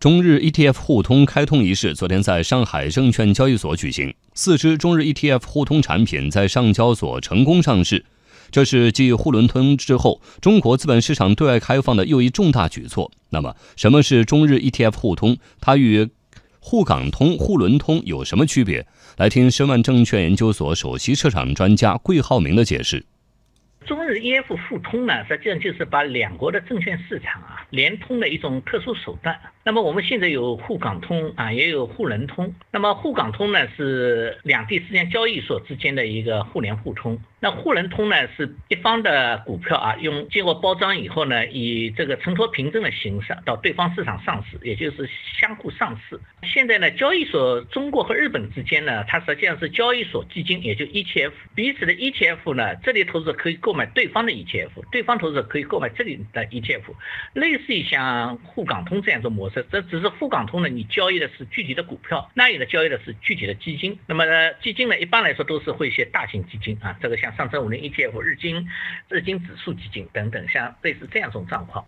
中日 ETF 互通开通仪式昨天在上海证券交易所举行，四只中日 ETF 互通产品在上交所成功上市。这是继沪伦通之后，中国资本市场对外开放的又一重大举措。那么，什么是中日 ETF 互通？它与沪港通、沪伦通有什么区别？来听申万证券研究所首席市场专家桂浩明的解释。中日 ETF 互通呢，实际上就是把两国的证券市场啊联通的一种特殊手段。那么我们现在有沪港通啊，也有沪伦通。那么沪港通呢是两地之间交易所之间的一个互联互通。那沪伦通呢是一方的股票啊，用经过包装以后呢，以这个承托凭证的形式到对方市场上市，也就是相互上市。现在呢，交易所中国和日本之间呢，它实际上是交易所基金，也就 ETF，彼此的 ETF 呢，这里投资者可以购买对方的 ETF，对方投资者可以购买这里的 ETF，类似于像沪港通这样一种模式。这只是沪港通呢，你交易的是具体的股票，那里的交易的是具体的基金。那么呢，基金呢，一般来说都是会一些大型基金啊，这个像上证五零 ETF、日经、日经指数基金等等，像类似这样一种状况。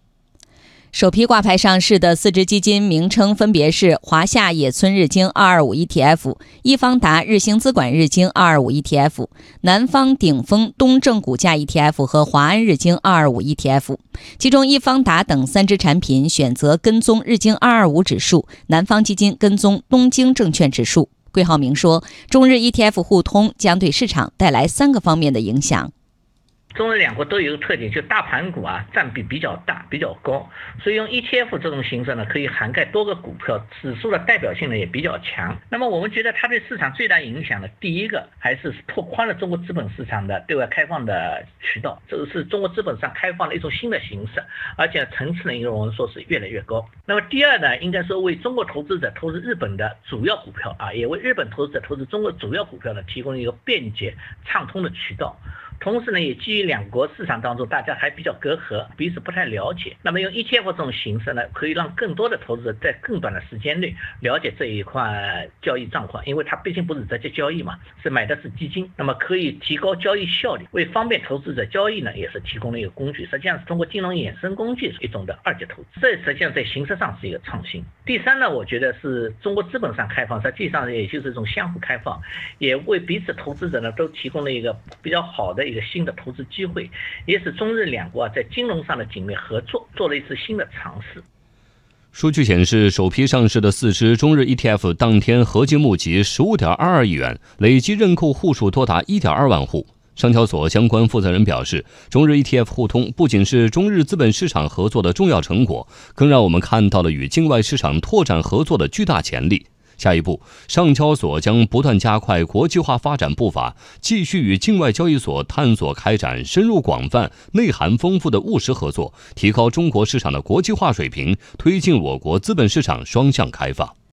首批挂牌上市的四只基金名称分别是华夏野村日经二二五 ETF、易方达日兴资管日经二二五 ETF、南方鼎峰东证股价 ETF 和华安日经二二五 ETF。其中，易方达等三只产品选择跟踪日经二二五指数，南方基金跟踪东京证券指数。桂浩明说，中日 ETF 互通将对市场带来三个方面的影响。中日两国都有一个特点，就大盘股啊占比比较大、比较高，所以用 ETF 这种形式呢，可以涵盖多个股票，指数的代表性呢也比较强。那么我们觉得它对市场最大影响的，第一个还是拓宽了中国资本市场的对外开放的渠道，这个是中国资本上开放的一种新的形式，而且层次呢，应该我们说是越来越高。那么第二呢，应该说为中国投资者投资日本的主要股票啊，也为日本投资者投资中国主要股票呢，提供一个便捷畅通的渠道。同时呢，也基于两国市场当中大家还比较隔阂，彼此不太了解。那么用 ETF 这种形式呢，可以让更多的投资者在更短的时间内了解这一块交易状况，因为它毕竟不是直接交易嘛，是买的是基金，那么可以提高交易效率，为方便投资者交易呢，也是提供了一个工具。实际上是通过金融衍生工具一种的二级投资，这实际上在形式上是一个创新。第三呢，我觉得是中国资本上开放，实际上也就是一种相互开放，也为彼此投资者呢都提供了一个比较好的。一个新的投资机会，也使中日两国在金融上的紧密合作做了一次新的尝试。数据显示，首批上市的四只中日 ETF 当天合计募集十五点二二亿元，累计认购户数多达一点二万户。上交所相关负责人表示，中日 ETF 互通不仅是中日资本市场合作的重要成果，更让我们看到了与境外市场拓展合作的巨大潜力。下一步，上交所将不断加快国际化发展步伐，继续与境外交易所探索开展深入广泛、内涵丰富的务实合作，提高中国市场的国际化水平，推进我国资本市场双向开放。